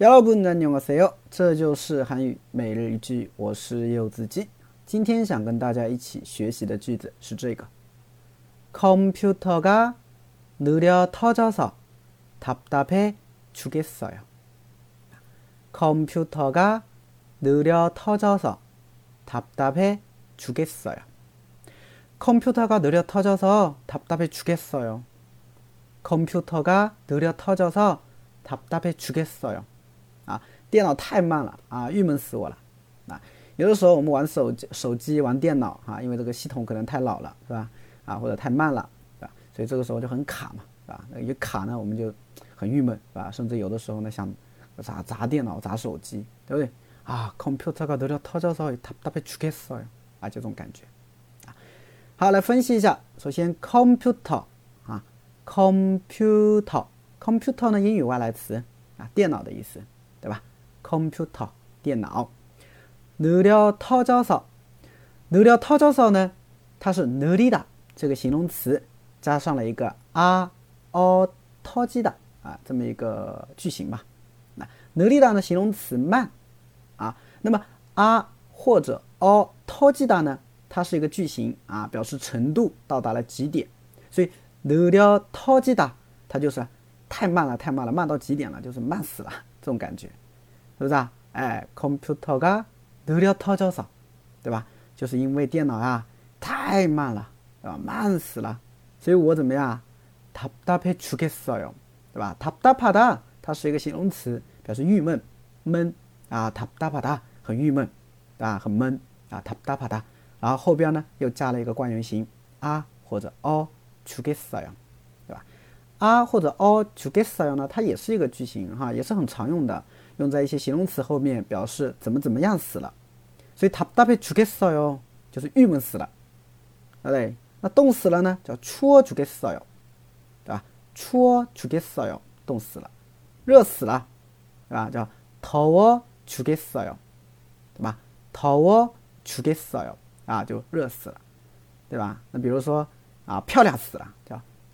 여러분 안녕하세요. 这就是韩语每日一句，我是柚子鸡。今天想跟大家一起学习的句子是这个：컴퓨터가 느려 터져서 답답해 주겠어요. 컴퓨터가 느려 터져서 답답해 주겠어요. 컴퓨터가 느려 터져서 답답해 주겠어요. 컴퓨터가 느려 터져서 답답해 주겠어요. 啊，电脑太慢了啊，郁闷死我了。啊，有的时候我们玩手机、手机玩电脑啊，因为这个系统可能太老了，是吧？啊，或者太慢了，是吧？所以这个时候就很卡嘛，是吧？一卡呢，我们就很郁闷，是吧？甚至有的时候呢，想砸砸电脑、砸手机，对不对？啊，computer가느려터져서답답해죽겠어 요， 啊，这种感觉。啊，好，来分析一下。首先，computer 啊，computer，computer 呢，英语外来词啊，电脑的意思。 对吧？computer 电脑。nu deo tojoso nu deo tojoso 呢它是哪里的这个形容词加上了一个 ao taojita 啊这么一个句型吧。那哪里的形容词慢啊那么 a 或者 ao taojita 呢它是一个句型啊表示程度到达了极点。所以 nu deo TOJIDA 它就是太慢了太慢了慢到极点了就是慢死了这种感觉，是不是啊？哎，computer가 느려터져 서， 对吧？就是因为电脑啊太慢了，对吧？慢死了，所以我怎么样？답답해죽겠어 요， 对吧？답답하다它是一个形容词，表示郁闷、闷啊。답답하다很郁闷，啊，很闷啊。답답하 다， 然后后边呢又加了一个惯用型啊或者어죽겠어 요。 啊或者哦，to get s 呢，它也是一个句型哈，也是很常用的，用在一些形容词后面表示怎么怎么样死了。所以답답해죽겠어 요， 就是郁闷死了，对不对？那冻死了呢，叫추워죽겠어 요， 对吧？추워죽겠어 요， 冻死了，热死了，对吧？叫더워죽겠어 요， 对吧？더워죽겠어 요， 啊，就热死了，对吧？那比如说啊，漂亮死了，叫